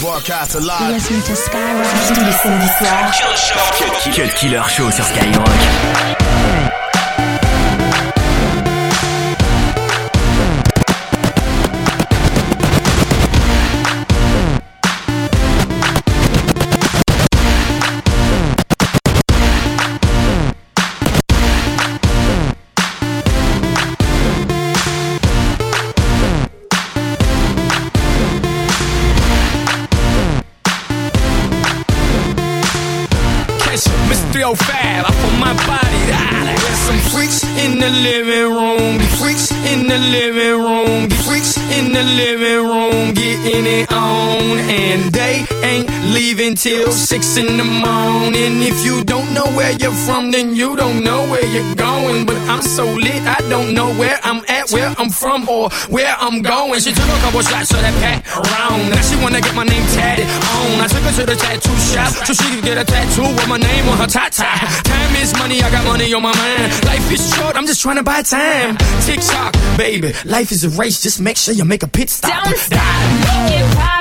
Broadcast live. Listen to Skyrock tous les samedis soirs. Cut Killer Show sur Skyrock. no fad. I put my body to There's some freaks in the living room. Freaks in the living room. Freaks in the living room, getting it on, and they ain't leaving till six in the morning. If you don't know where you're from, then you don't know where you're going. But I'm so lit, I don't know where I'm at, where I'm from, or where I'm going. She took a couple shots of that pack around. Now she wanna get my name tatted on. I took her to the tattoo shop so she could get a tattoo with my name on her tie. Time is money, I got money on my mind. Life is short, I'm just trying to buy time. Tick tock, baby, life is a race. Just make sure you make a pit stop. Don't stop, make it pop,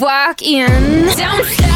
walk in. Don't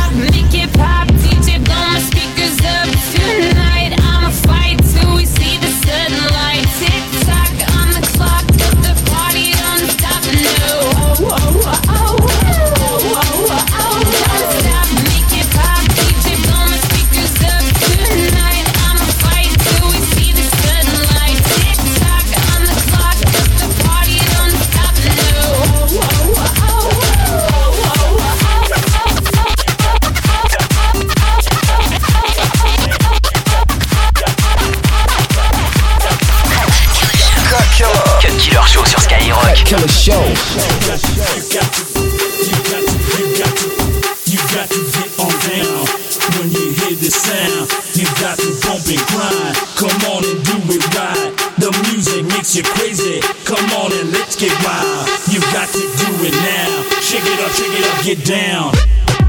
got to do it now. Shake it up, shake it up, get down.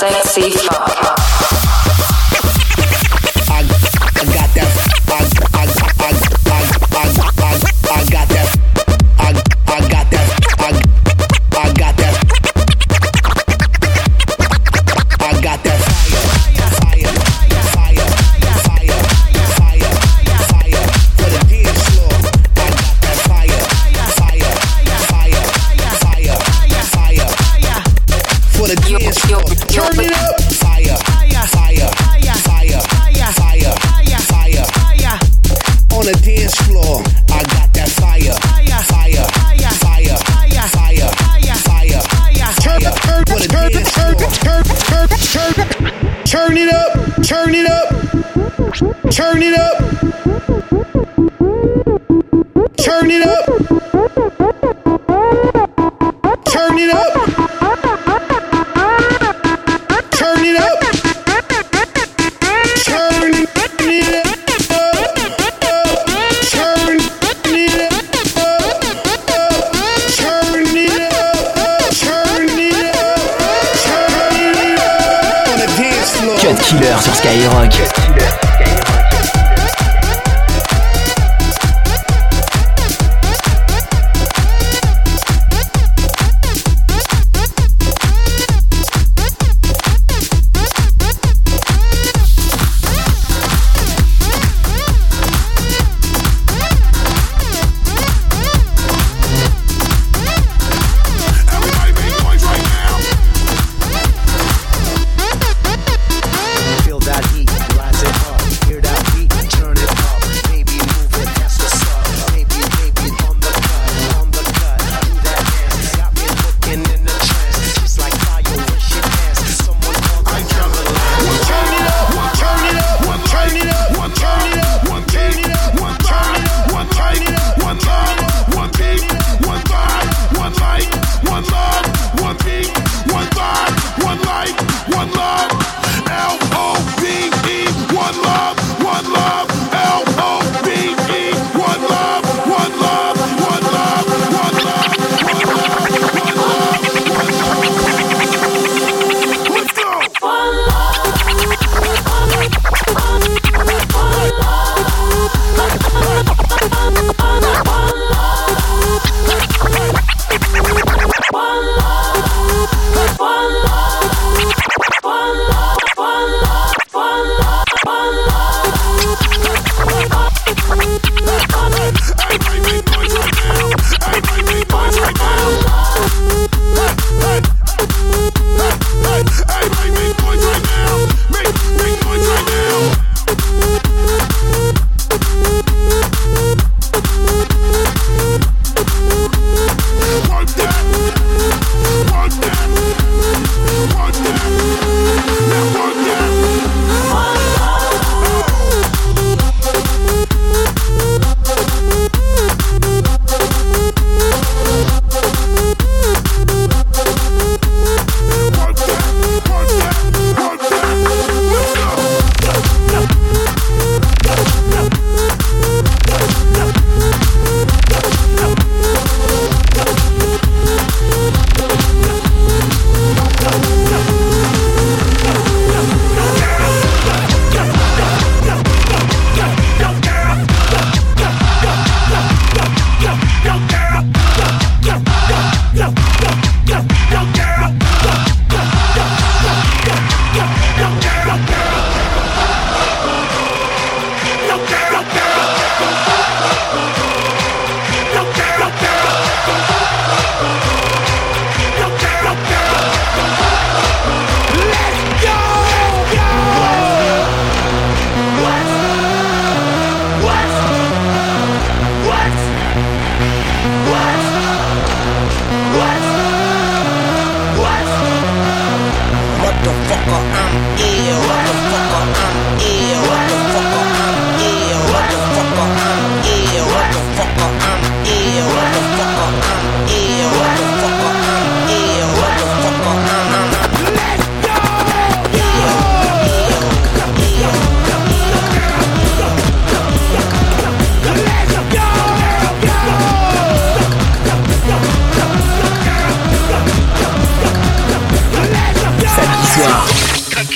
Sexy Far. Turn it up. Turn it up. Turn it up. skyrock.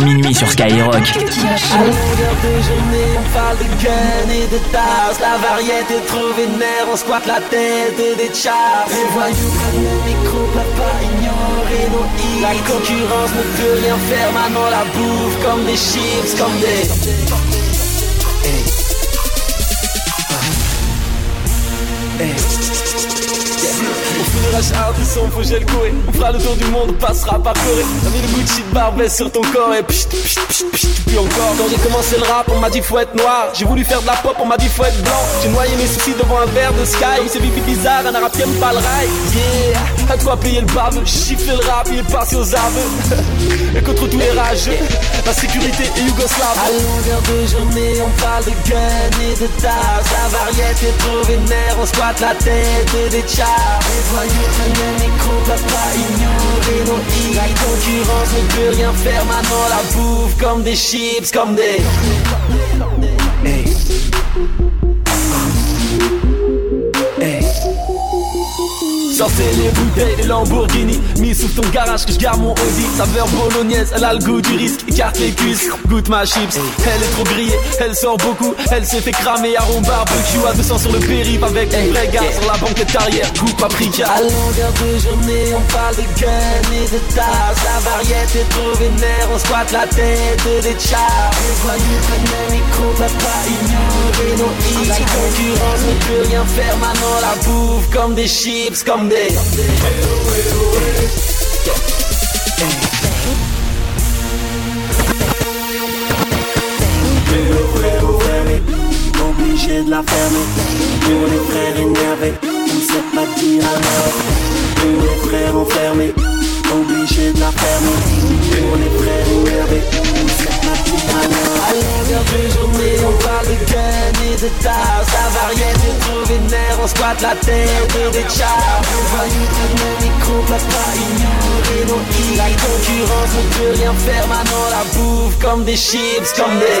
Minuit sur Skyrock. On parle de gun et de tasse. La variété trop vénère, on squatte la tête des chars. Les voyous prennent le micro, papa ignorer nos hits. La concurrence ne peut rien faire, maintenant la bouffe comme des chips, comme des. On coué On fera le tour du monde, on passera par Corée T'as mis le Gucci de Barbès sur ton corps et pchit, pchit, pchit, pchit, puis encore. Quand j'ai commencé le rap, on m'a dit faut être noir. J'ai voulu faire de la pop, on m'a dit faut être blanc. J'ai noyé mes soucis devant un verre de sky. C'est bibi bizarre, un arabe qui aime pas le rail. Yeah, à toi payer le bave Chiffler le rap, il est passé aux armes. Et contre tous les rageux La sécurité est yougoslave. À longueur de journée, on parle de gun et de tasse La variété trop vénère, on squatte la tête des chars prennent le micro, papa ignorer nos hits La concurrence ne peut rien faire, maintenant la bouffe Comme des chips, comme des... Hey. Sortez les bouteilles de Lamborghini. Mis sous ton garage que je garde mon Audi. Saveur bolognaise, elle a le goût du risque. Écarte les cuisses, goûte ma chips. Elle est trop grillée, elle sort beaucoup. Elle s'est fait cramer à rond barbecue. À 200 sur le périph' avec un vrai gars Sur la banquette arrière, goût paprika. À longueur de journée, on parle de gun et de tasse La variété est trop vénère, on squatte la tête des chars Les voyous prennent micro, papa ignorer nos hits La concurrence ne peut rien faire, maintenant la bouffe Comme des chips, comme des... Obligé de la fermer. Pour les frères énervés On sait pas dire alors Pour les frères enfermés Obligé de la fermer. Pour les frères énervés On sait pas dire alors À longueur de journée et de tasse La variété est trop vénère On squatte la tête des chars Les voyous prennent le micro Papa ignorer nos hits La concurrence ne peut rien faire. Maintenant la bouffe comme des chips Comme des...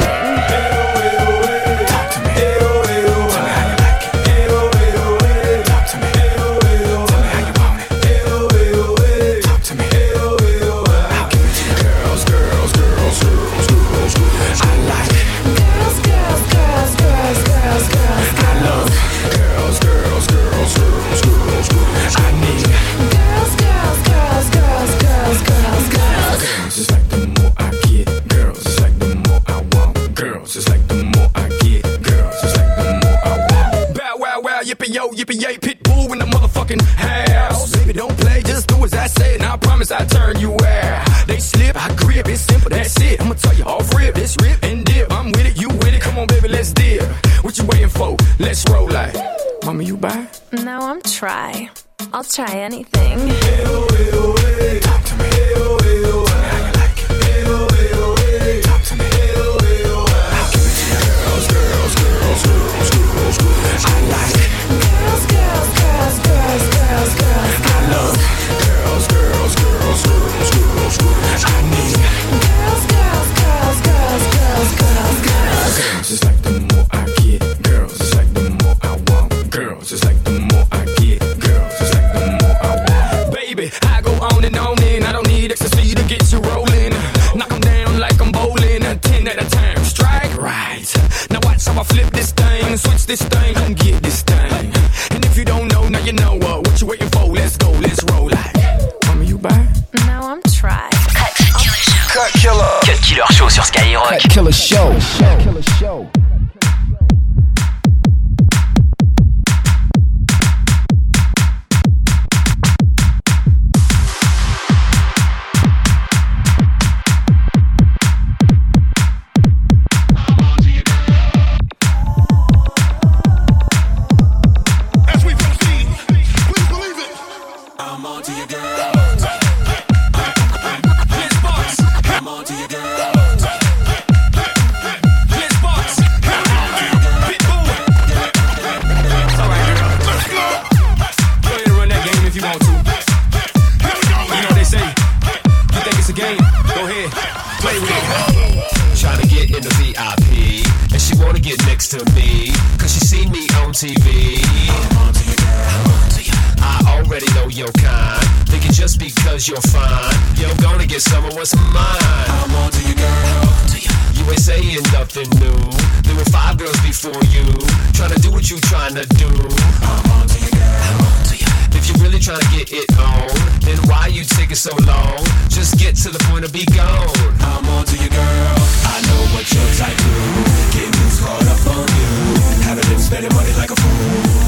try. I'll try anything. I on and on and I don't need ecstasy to get you rolling. Knock 'em down like I'm bowling. Ten at a time, strike right. Now watch how I flip this thing, switch this thing, come get this thing. And if you don't know, now you know uh, what you waiting for. Let's go, let's roll like. Mama, you buy? No, I'm try. Cut Killer. show. Cut Killer Cut killer Show sur Skyrock. Killer Show. Killer Show. Wanna get next to me, cause she seen me on TV. I already know your kind. Think thinking just because you're fine, you're gonna get some of what's mine. I'm on to you, girl. You ain't saying nothing new. There were five girls before you, trying to do what you trying to do. I'm on to you, girl. If you're really trying to get it on, then why you taking so long? Just get to the point and be gone. I'm on to you, girl. I know what your type do. Getting caught up on you. Having them spending money like a fool.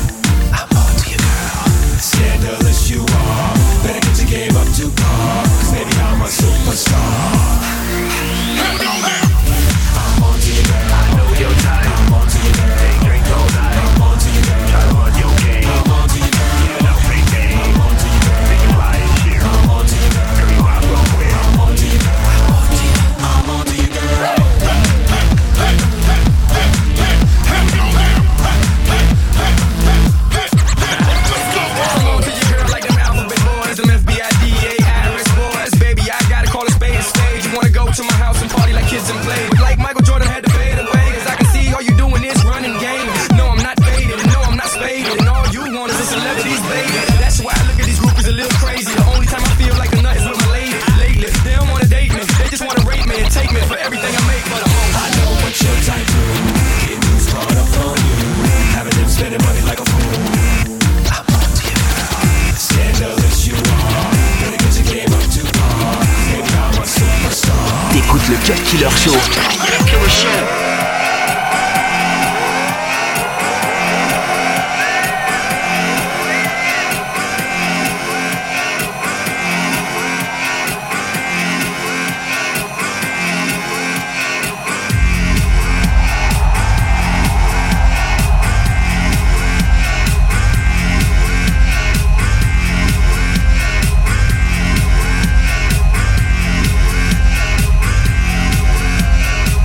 T'écoutes le Cut Killer Show.